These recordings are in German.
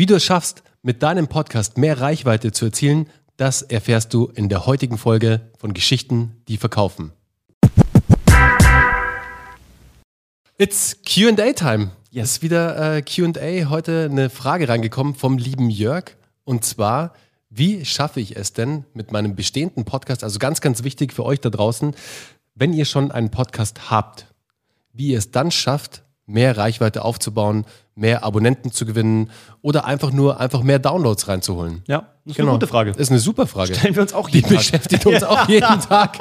Wie du es schaffst, mit deinem Podcast mehr Reichweite zu erzielen, das erfährst du in der heutigen Folge von Geschichten, die verkaufen. It's QA Time. Yes. Ist wieder äh, QA. Heute eine Frage reingekommen vom lieben Jörg. Und zwar, wie schaffe ich es denn mit meinem bestehenden Podcast, also ganz, ganz wichtig für euch da draußen, wenn ihr schon einen Podcast habt, wie ihr es dann schafft, mehr Reichweite aufzubauen, mehr Abonnenten zu gewinnen oder einfach nur einfach mehr Downloads reinzuholen? Ja, das ist genau. eine gute Frage. Das ist eine super Frage. Stellen wir uns auch jeden Die Tag. beschäftigt uns auch jeden Tag.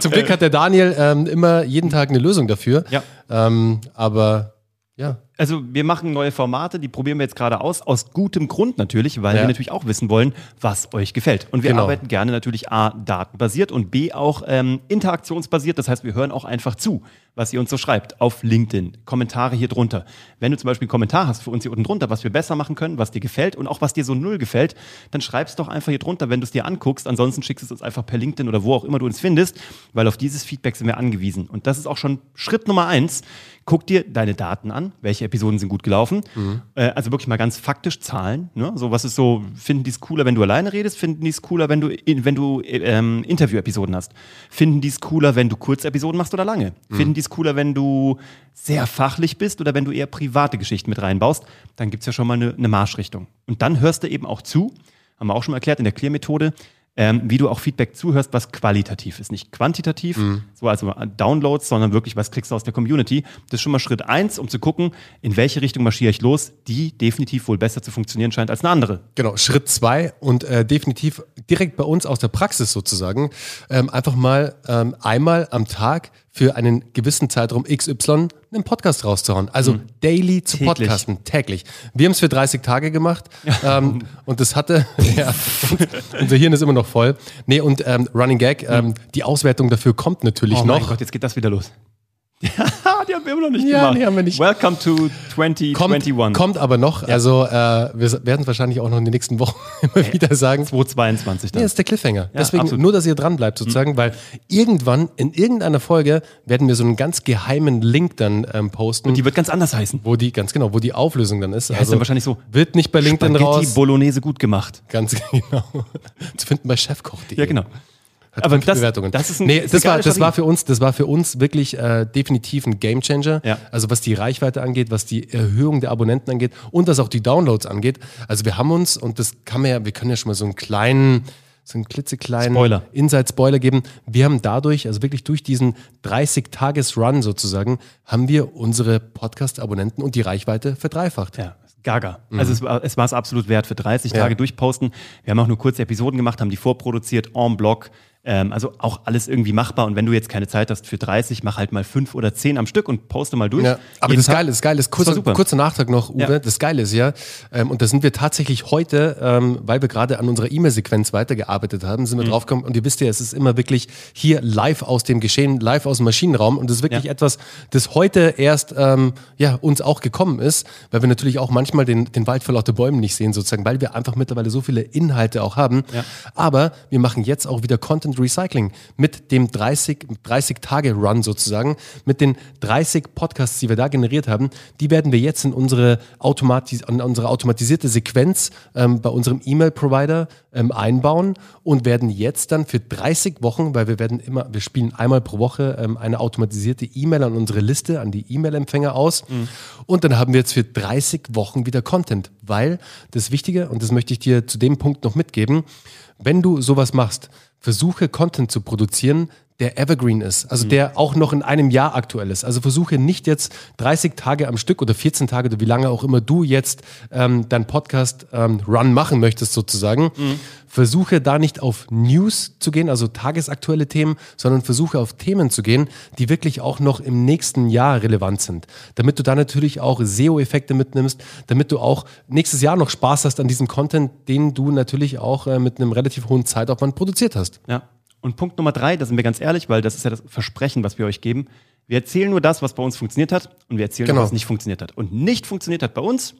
Zum Glück hat der Daniel ähm, immer jeden Tag eine Lösung dafür. Ja. Ähm, aber ja. Also wir machen neue Formate, die probieren wir jetzt gerade aus, aus gutem Grund natürlich, weil ja. wir natürlich auch wissen wollen, was euch gefällt. Und wir genau. arbeiten gerne natürlich A, datenbasiert und B, auch ähm, interaktionsbasiert. Das heißt, wir hören auch einfach zu, was ihr uns so schreibt auf LinkedIn, Kommentare hier drunter. Wenn du zum Beispiel einen Kommentar hast für uns hier unten drunter, was wir besser machen können, was dir gefällt und auch was dir so null gefällt, dann schreib's doch einfach hier drunter, wenn du es dir anguckst. Ansonsten schickst du es uns einfach per LinkedIn oder wo auch immer du uns findest, weil auf dieses Feedback sind wir angewiesen. Und das ist auch schon Schritt Nummer eins. Guck dir deine Daten an, welche Episoden sind gut gelaufen. Mhm. Äh, also wirklich mal ganz faktisch Zahlen. Ne? So, was ist so, finden die es cooler, wenn du alleine redest? Finden die es cooler, wenn du, wenn du ähm, Interview-Episoden hast? Finden die es cooler, wenn du Kurzepisoden machst oder lange? Mhm. Finden die es cooler, wenn du sehr fachlich bist oder wenn du eher private Geschichten mit reinbaust? Dann gibt es ja schon mal eine, eine Marschrichtung. Und dann hörst du eben auch zu, haben wir auch schon mal erklärt in der Clear-Methode, ähm, wie du auch Feedback zuhörst, was qualitativ ist. Nicht quantitativ, mhm. so also Downloads, sondern wirklich, was kriegst du aus der Community. Das ist schon mal Schritt eins, um zu gucken, in welche Richtung marschiere ich los, die definitiv wohl besser zu funktionieren scheint als eine andere. Genau, Schritt zwei und äh, definitiv direkt bei uns aus der Praxis sozusagen, ähm, einfach mal ähm, einmal am Tag für einen gewissen Zeitraum XY einen Podcast rauszuhauen. Also mhm. daily zu täglich. podcasten, täglich. Wir haben es für 30 Tage gemacht ähm, und das hatte, ja, unser Hirn ist immer noch voll. Nee, und ähm, Running Gag, ähm, die Auswertung dafür kommt natürlich oh noch. Oh mein Gott, jetzt geht das wieder los. die haben wir immer noch nicht ja, gemacht. Die haben wir nicht. Welcome to 2021. Kommt, kommt aber noch. Ja. Also äh, wir werden es wahrscheinlich auch noch in den nächsten Wochen immer äh, wieder sagen. 2022 dann. Nee, das ist der Cliffhanger. Ja, Deswegen absolut. nur, dass ihr dran bleibt sozusagen, mhm. weil irgendwann in irgendeiner Folge werden wir so einen ganz geheimen Link dann ähm, posten. Und die wird ganz anders heißen. Wo die, ganz genau, wo die Auflösung dann ist. Die also heißt dann wahrscheinlich so. Wird nicht bei LinkedIn Spaghetti raus. Bolognese gut gemacht. Ganz genau. Zu finden bei chefkoch.de. Ja, genau. Hat aber das, Bewertungen. Das ist ein, nee, das, war, das war für uns, das war für uns wirklich äh, definitiv ein Gamechanger. Ja. Also was die Reichweite angeht, was die Erhöhung der Abonnenten angeht und was auch die Downloads angeht. Also wir haben uns, und das kann man ja, wir können ja schon mal so einen kleinen, so einen klitzekleinen Spoiler. Inside-Spoiler geben. Wir haben dadurch, also wirklich durch diesen 30-Tages-Run sozusagen, haben wir unsere Podcast-Abonnenten und die Reichweite verdreifacht. Ja. Gaga. Mhm. Also es, war, es war es absolut wert für 30 ja. Tage durchposten. Wir haben auch nur kurze Episoden gemacht, haben die vorproduziert, en bloc. Ähm, also auch alles irgendwie machbar. Und wenn du jetzt keine Zeit hast für 30, mach halt mal fünf oder zehn am Stück und poste mal durch. Ja, aber das Geile, das Geile ist, kurzer, kurzer Nachtrag noch, Uwe, ja. das Geile ist ja, ähm, und da sind wir tatsächlich heute, ähm, weil wir gerade an unserer E-Mail-Sequenz weitergearbeitet haben, sind wir mhm. draufgekommen und ihr wisst ja, es ist immer wirklich hier live aus dem Geschehen, live aus dem Maschinenraum und das ist wirklich ja. etwas, das heute erst ähm, ja, uns auch gekommen ist, weil wir natürlich auch manchmal den, den Wald vor lauter Bäumen nicht sehen sozusagen, weil wir einfach mittlerweile so viele Inhalte auch haben. Aber wir machen jetzt auch wieder Content Recycling mit dem 30, 30 Tage Run sozusagen, mit den 30 Podcasts, die wir da generiert haben, die werden wir jetzt in unsere, Automatis in unsere automatisierte Sequenz ähm, bei unserem E-Mail-Provider ähm, einbauen und werden jetzt dann für 30 Wochen, weil wir werden immer, wir spielen einmal pro Woche ähm, eine automatisierte E-Mail an unsere Liste, an die E-Mail-Empfänger aus. Mhm. Und dann haben wir jetzt für 30 Wochen wieder Content, weil das Wichtige, und das möchte ich dir zu dem Punkt noch mitgeben, wenn du sowas machst, versuche Content zu produzieren, der evergreen ist, also mhm. der auch noch in einem Jahr aktuell ist. Also versuche nicht jetzt 30 Tage am Stück oder 14 Tage oder wie lange auch immer du jetzt ähm, dein Podcast ähm, Run machen möchtest sozusagen. Mhm. Versuche da nicht auf News zu gehen, also tagesaktuelle Themen, sondern versuche auf Themen zu gehen, die wirklich auch noch im nächsten Jahr relevant sind. Damit du da natürlich auch SEO-Effekte mitnimmst, damit du auch nächstes Jahr noch Spaß hast an diesem Content, den du natürlich auch äh, mit einem relativ hohen Zeitaufwand produziert hast. Ja. Und Punkt Nummer drei, da sind wir ganz ehrlich, weil das ist ja das Versprechen, was wir euch geben. Wir erzählen nur das, was bei uns funktioniert hat und wir erzählen genau. nur, was nicht funktioniert hat. Und nicht funktioniert hat bei uns,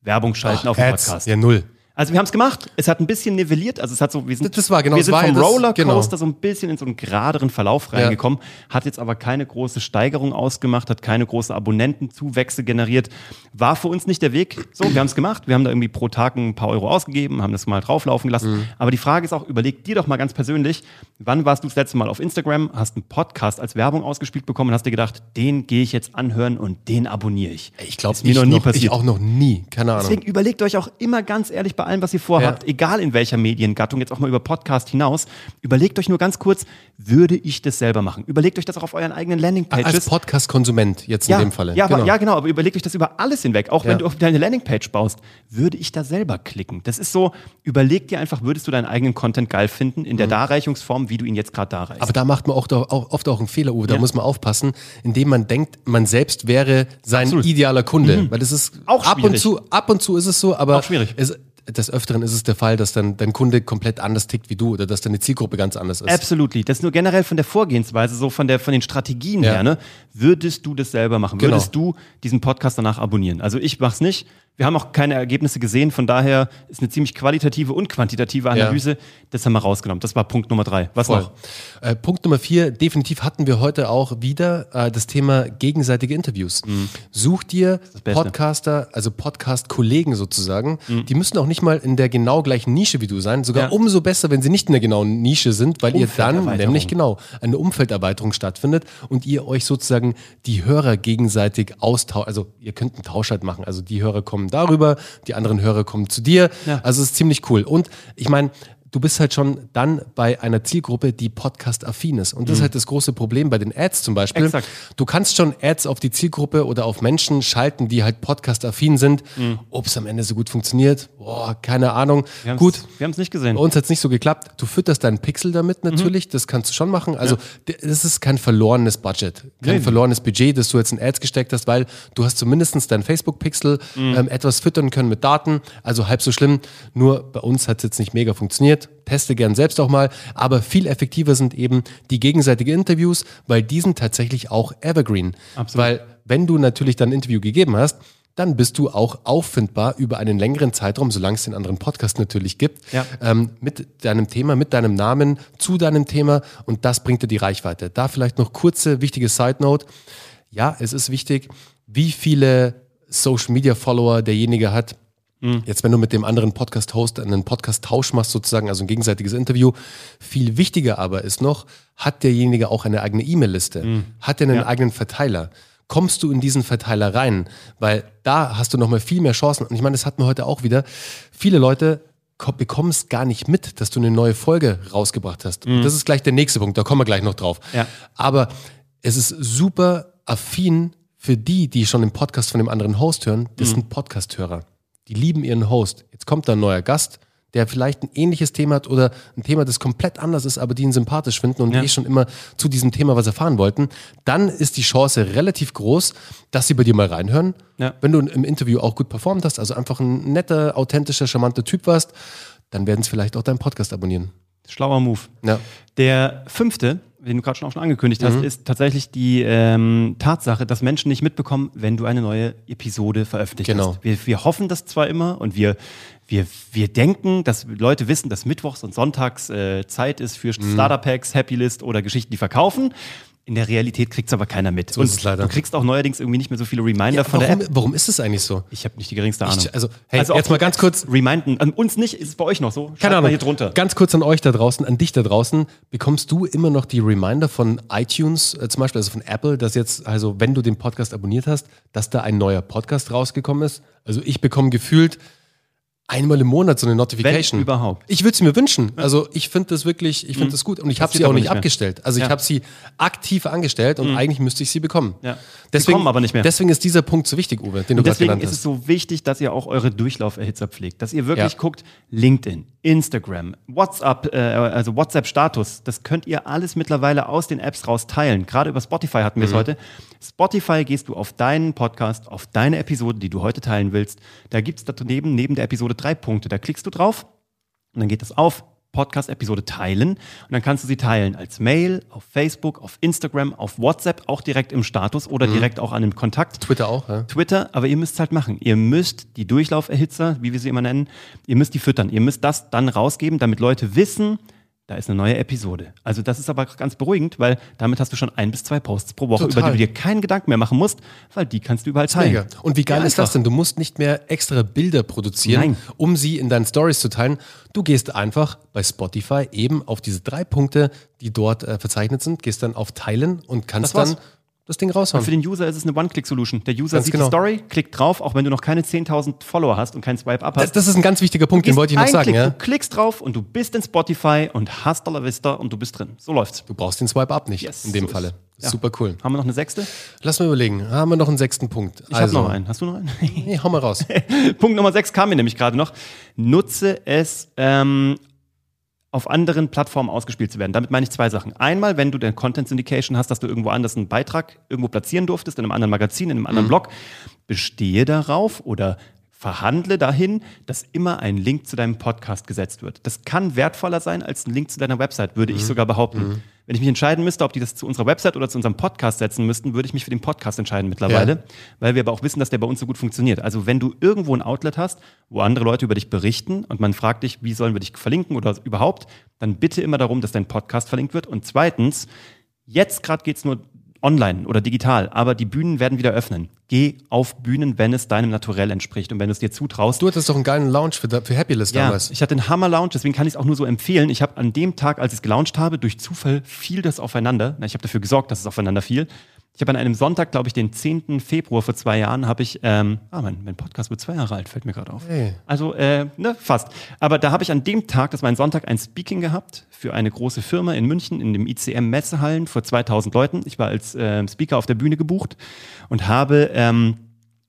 Werbung schalten Ach, auf dem Podcast. Ja, null. Also wir haben es gemacht. Es hat ein bisschen nivelliert. Also es hat so, wir sind, das war genau, wir sind vom Rollercoaster genau. so ein bisschen in so einen geraderen Verlauf reingekommen. Ja. Hat jetzt aber keine große Steigerung ausgemacht, hat keine große Abonnentenzuwächse generiert. War für uns nicht der Weg. So, wir haben es gemacht. Wir haben da irgendwie pro Tag ein paar Euro ausgegeben, haben das mal drauflaufen lassen. Mhm. Aber die Frage ist auch, überleg dir doch mal ganz persönlich, wann warst du das letzte Mal auf Instagram, hast einen Podcast als Werbung ausgespielt bekommen und hast dir gedacht, den gehe ich jetzt anhören und den abonniere ich. Ich glaube, mir noch nie noch, passiert. Ich auch noch nie. Keine Ahnung. Deswegen überlegt euch auch immer ganz ehrlich bei allem, was ihr vorhabt, ja. egal in welcher Mediengattung, jetzt auch mal über Podcast hinaus, überlegt euch nur ganz kurz, würde ich das selber machen? Überlegt euch das auch auf euren eigenen Landingpages. Als Podcast-Konsument jetzt in ja, dem Falle. Ja, genau. Aber, ja, genau, aber überlegt euch das über alles hinweg. Auch wenn du auf deine Landingpage baust, würde ich da selber klicken? Das ist so, überleg dir einfach, würdest du deinen eigenen Content geil finden in der mhm. Darreichungsform, wie du ihn jetzt gerade darreichst. Aber da macht man auch, auch, oft auch einen Fehler, Uwe, da muss man aufpassen, indem man denkt, man selbst wäre sein Absolut. idealer Kunde. Mhm. Weil das ist auch ab und zu, ab und zu ist es so, aber auch schwierig. Es, des Öfteren ist es der Fall, dass dann dein Kunde komplett anders tickt wie du oder dass deine Zielgruppe ganz anders ist. Absolutely. Das ist nur generell von der Vorgehensweise, so von, der, von den Strategien ja. her. Ne? Würdest du das selber machen? Genau. Würdest du diesen Podcast danach abonnieren? Also ich mach's nicht. Wir haben auch keine Ergebnisse gesehen, von daher ist eine ziemlich qualitative und quantitative Analyse. Ja. Das haben wir rausgenommen. Das war Punkt Nummer drei. Was Voll. noch? Äh, Punkt Nummer vier, definitiv hatten wir heute auch wieder äh, das Thema gegenseitige Interviews. Mhm. Such dir Podcaster, also Podcast-Kollegen sozusagen. Mhm. Die müssen auch nicht mal in der genau gleichen Nische wie du sein. Sogar ja. umso besser, wenn sie nicht in der genauen Nische sind, weil ihr dann nämlich genau eine Umfelderweiterung stattfindet und ihr euch sozusagen die Hörer gegenseitig austauscht. Also ihr könnt einen Tausch halt machen. Also die Hörer kommen kommen darüber, die anderen Hörer kommen zu dir. Ja. Also es ist ziemlich cool. Und ich meine, du bist halt schon dann bei einer Zielgruppe, die Podcast-affin ist. Und das mhm. ist halt das große Problem bei den Ads zum Beispiel. Exakt. Du kannst schon Ads auf die Zielgruppe oder auf Menschen schalten, die halt Podcast-affin sind. Mhm. Ob es am Ende so gut funktioniert, boah, keine Ahnung. Wir gut. Wir haben es nicht gesehen. Bei uns hat es nicht so geklappt. Du fütterst deinen Pixel damit mhm. natürlich, mhm. das kannst du schon machen. Also ja. das ist kein verlorenes Budget, kein nee. verlorenes Budget, das du jetzt in Ads gesteckt hast, weil du hast zumindest deinen Facebook-Pixel mhm. ähm, etwas füttern können mit Daten. Also halb so schlimm. Nur bei uns hat es jetzt nicht mega funktioniert teste gern selbst auch mal, aber viel effektiver sind eben die gegenseitigen Interviews, weil die sind tatsächlich auch evergreen. Absolut. Weil wenn du natürlich dann ein Interview gegeben hast, dann bist du auch auffindbar über einen längeren Zeitraum, solange es den anderen Podcast natürlich gibt, ja. ähm, mit deinem Thema, mit deinem Namen, zu deinem Thema und das bringt dir die Reichweite. Da vielleicht noch kurze, wichtige Side Note. Ja, es ist wichtig, wie viele Social Media Follower derjenige hat, Mhm. Jetzt, wenn du mit dem anderen Podcast-Host einen Podcast-Tausch machst, sozusagen, also ein gegenseitiges Interview, viel wichtiger aber ist noch, hat derjenige auch eine eigene E-Mail-Liste? Mhm. Hat er einen ja. eigenen Verteiler? Kommst du in diesen Verteiler rein? Weil da hast du nochmal viel mehr Chancen. Und ich meine, das hatten wir heute auch wieder. Viele Leute bekommen es gar nicht mit, dass du eine neue Folge rausgebracht hast. Mhm. Das ist gleich der nächste Punkt, da kommen wir gleich noch drauf. Ja. Aber es ist super affin für die, die schon den Podcast von dem anderen Host hören, das mhm. sind Podcast-Hörer. Die lieben ihren Host. Jetzt kommt da ein neuer Gast, der vielleicht ein ähnliches Thema hat oder ein Thema, das komplett anders ist, aber die ihn sympathisch finden und ja. eh schon immer zu diesem Thema was erfahren wollten, dann ist die Chance relativ groß, dass sie bei dir mal reinhören. Ja. Wenn du im Interview auch gut performt hast, also einfach ein netter, authentischer, charmanter Typ warst, dann werden sie vielleicht auch deinen Podcast abonnieren. Schlauer Move. Ja. Der fünfte den du gerade schon auch schon angekündigt hast, mhm. ist tatsächlich die ähm, Tatsache, dass Menschen nicht mitbekommen, wenn du eine neue Episode veröffentlicht genau. hast. Wir, wir hoffen das zwar immer und wir, wir, wir denken, dass Leute wissen, dass Mittwochs und Sonntags äh, Zeit ist für mhm. Starter-Packs, Happy List oder Geschichten, die verkaufen. In der Realität kriegt es aber keiner mit. So leider. Du kriegst auch neuerdings irgendwie nicht mehr so viele Reminder ja, von warum, der App. Warum ist es eigentlich so? Ich habe nicht die geringste Ahnung. Ich, also, hey, also jetzt mal ganz kurz. Reminden. An uns nicht, ist es bei euch noch so? Schreibt Keine Ahnung. hier drunter. Ganz kurz an euch da draußen, an dich da draußen. Bekommst du immer noch die Reminder von iTunes, äh, zum Beispiel, also von Apple, dass jetzt, also wenn du den Podcast abonniert hast, dass da ein neuer Podcast rausgekommen ist? Also ich bekomme gefühlt einmal im Monat so eine Notification. Wenn überhaupt. Ich würde es mir wünschen. Also ich finde das wirklich, ich finde mhm. das gut und ich habe sie auch nicht, abgestellt. Also ja. ich habe sie aktiv angestellt und mhm. eigentlich müsste ich sie bekommen. Ja. Deswegen, kommen aber nicht mehr. Deswegen ist dieser Punkt so wichtig, Uwe, den du gerade genannt hast. Deswegen ist es so wichtig, dass ihr auch eure Durchlauferhitzer pflegt, dass ihr wirklich ja. guckt, LinkedIn, Instagram, WhatsApp, äh, also WhatsApp-Status, das könnt ihr alles mittlerweile aus den Apps raus teilen. Gerade über Spotify hatten wir es mhm. heute. Spotify gehst du auf deinen Podcast, auf deine Episode, die du heute teilen willst. Da gibt es daneben, neben der Episode drei Punkte. Da klickst du drauf und dann geht das auf Podcast-Episode teilen. Und dann kannst du sie teilen als Mail, auf Facebook, auf Instagram, auf WhatsApp, auch direkt im Status oder mhm. direkt auch an den Kontakt. Twitter auch, ja. Twitter, aber ihr müsst es halt machen. Ihr müsst die Durchlauferhitzer, wie wir sie immer nennen, ihr müsst die füttern. Ihr müsst das dann rausgeben, damit Leute wissen, da ist eine neue Episode. Also das ist aber ganz beruhigend, weil damit hast du schon ein bis zwei Posts pro Woche, Total. über die du dir keinen Gedanken mehr machen musst, weil die kannst du überall teilen. Mega. Und wie geil ja, ist das denn? Du musst nicht mehr extra Bilder produzieren, Nein. um sie in deinen Stories zu teilen. Du gehst einfach bei Spotify eben auf diese drei Punkte, die dort äh, verzeichnet sind, gehst dann auf Teilen und kannst dann das Ding raushauen. Und für den User ist es eine One-Click-Solution. Der User ganz sieht genau. die Story, klickt drauf, auch wenn du noch keine 10.000 Follower hast und keinen Swipe-Up hast. Das, das, ist ein ganz wichtiger Punkt, den wollte ich noch sagen. Klick, ja? Du klickst drauf und du bist in Spotify und hast Dollar Vista und du bist drin. So läuft's. Du brauchst den Swipe-Up nicht yes, in dem so Falle. Ja. Super cool. Haben wir noch eine sechste? Lass mal überlegen. Haben wir noch einen sechsten Punkt? Ich also. habe noch einen. Hast du noch einen? nee, hau mal raus. Punkt Nummer sechs kam mir nämlich gerade noch. Nutze es ähm, auf anderen Plattformen ausgespielt zu werden. Damit meine ich zwei Sachen. Einmal, wenn du den Content Syndication hast, dass du irgendwo anders einen Beitrag irgendwo platzieren durftest, in einem anderen Magazin, in einem anderen mhm. Blog, bestehe darauf oder verhandle dahin, dass immer ein Link zu deinem Podcast gesetzt wird. Das kann wertvoller sein als ein Link zu deiner Website, würde mhm. ich sogar behaupten. Mhm. Wenn ich mich entscheiden müsste, ob die das zu unserer Website oder zu unserem Podcast setzen müssten, würde ich mich für den Podcast entscheiden mittlerweile, ja. weil wir aber auch wissen, dass der bei uns so gut funktioniert. Also wenn du irgendwo ein Outlet hast, wo andere Leute über dich berichten und man fragt dich, wie sollen wir dich verlinken oder überhaupt, dann bitte immer darum, dass dein Podcast verlinkt wird. Und zweitens, jetzt gerade geht es nur online oder digital, aber die Bühnen werden wieder öffnen. Geh auf Bühnen, wenn es deinem Naturell entspricht und wenn du es dir zutraust. Du hattest doch einen geilen Lounge für, für Happylist ja, damals. Ich hatte einen Hammer-Lounge, deswegen kann ich es auch nur so empfehlen. Ich habe an dem Tag, als ich es gelauncht habe, durch Zufall fiel das aufeinander. Ich habe dafür gesorgt, dass es aufeinander fiel. Ich habe an einem Sonntag, glaube ich, den 10. Februar vor zwei Jahren, habe ich, ähm, ah, mein, mein Podcast wird zwei Jahre alt, fällt mir gerade auf. Hey. Also, äh, ne, fast. Aber da habe ich an dem Tag, das war ein Sonntag, ein Speaking gehabt für eine große Firma in München in dem ICM Messehallen vor 2000 Leuten. Ich war als äh, Speaker auf der Bühne gebucht und habe ähm,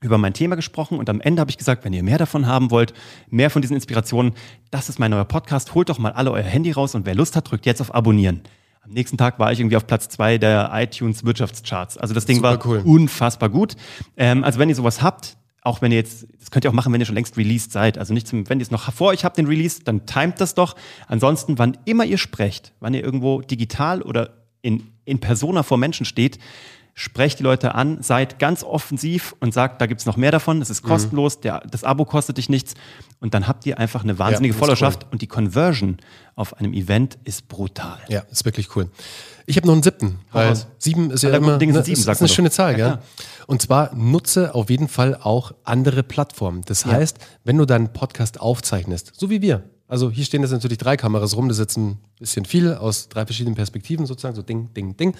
über mein Thema gesprochen und am Ende habe ich gesagt, wenn ihr mehr davon haben wollt, mehr von diesen Inspirationen, das ist mein neuer Podcast, holt doch mal alle euer Handy raus und wer Lust hat, drückt jetzt auf Abonnieren. Am nächsten Tag war ich irgendwie auf Platz zwei der iTunes Wirtschaftscharts. Also das Ding Super war cool. unfassbar gut. Ähm, also wenn ihr sowas habt, auch wenn ihr jetzt, das könnt ihr auch machen, wenn ihr schon längst released seid. Also nicht zum, wenn ihr es noch vor euch habt, den Release, dann timet das doch. Ansonsten, wann immer ihr sprecht, wann ihr irgendwo digital oder in, in Persona vor Menschen steht, sprecht die Leute an, seid ganz offensiv und sagt, da gibt es noch mehr davon, es ist mhm. kostenlos, der, das Abo kostet dich nichts und dann habt ihr einfach eine wahnsinnige ja, Followerschaft cool. und die Conversion auf einem Event ist brutal. Ja, ist wirklich cool. Ich habe noch einen siebten, weil sieben ist ja Alle immer Dinge sind sieben, ist, ist eine schöne Zahl, ja, Und zwar nutze auf jeden Fall auch andere Plattformen. Das ja. heißt, wenn du deinen Podcast aufzeichnest, so wie wir, also hier stehen jetzt natürlich drei Kameras rum, das ist jetzt ein bisschen viel aus drei verschiedenen Perspektiven sozusagen, so Ding, Ding, Ding.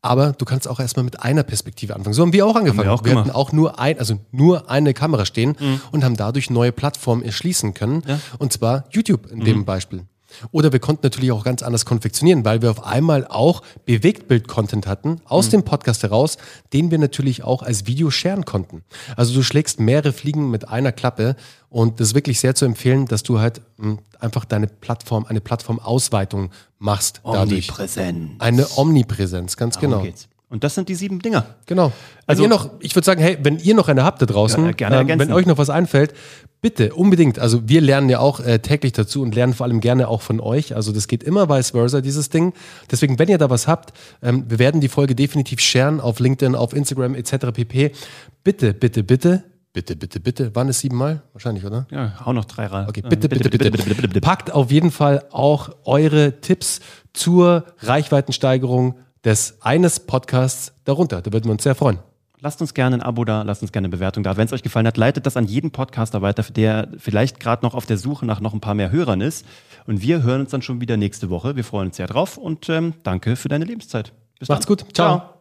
Aber du kannst auch erstmal mit einer Perspektive anfangen. So haben wir auch angefangen. Haben wir, auch wir hatten auch nur ein, also nur eine Kamera stehen mhm. und haben dadurch neue Plattformen erschließen können. Ja. Und zwar YouTube in mhm. dem Beispiel. Oder wir konnten natürlich auch ganz anders konfektionieren, weil wir auf einmal auch Bewegtbild-Content hatten aus mhm. dem Podcast heraus, den wir natürlich auch als Video sharen konnten. Also du schlägst mehrere Fliegen mit einer Klappe und das ist wirklich sehr zu empfehlen, dass du halt mh, hm, einfach deine Plattform, eine Plattformausweitung machst. Omnipräsenz. Dadurch. Eine Omnipräsenz, ganz Darum genau. Geht's. Und das sind die sieben Dinger. Genau. Also ihr noch, ich würde sagen, hey, wenn ihr noch eine habt da draußen, ja, gerne ähm, wenn euch noch was einfällt, bitte unbedingt. Also wir lernen ja auch äh, täglich dazu und lernen vor allem gerne auch von euch. Also das geht immer vice versa, dieses Ding. Deswegen, wenn ihr da was habt, ähm, wir werden die Folge definitiv sharen auf LinkedIn, auf Instagram etc. pp. Bitte, bitte, bitte Bitte, bitte, bitte. Waren es siebenmal? Wahrscheinlich, oder? Ja, hau noch drei rein. Okay, bitte, bitte, bitte, bitte, bitte, bitte. Packt auf jeden Fall auch eure Tipps zur Reichweitensteigerung des eines Podcasts darunter. Da würden wir uns sehr freuen. Lasst uns gerne ein Abo da, lasst uns gerne eine Bewertung da. Wenn es euch gefallen hat, leitet das an jeden Podcaster weiter, der vielleicht gerade noch auf der Suche nach noch ein paar mehr Hörern ist. Und wir hören uns dann schon wieder nächste Woche. Wir freuen uns sehr drauf und ähm, danke für deine Lebenszeit. Bis Macht's dann. gut. Ciao. Ciao.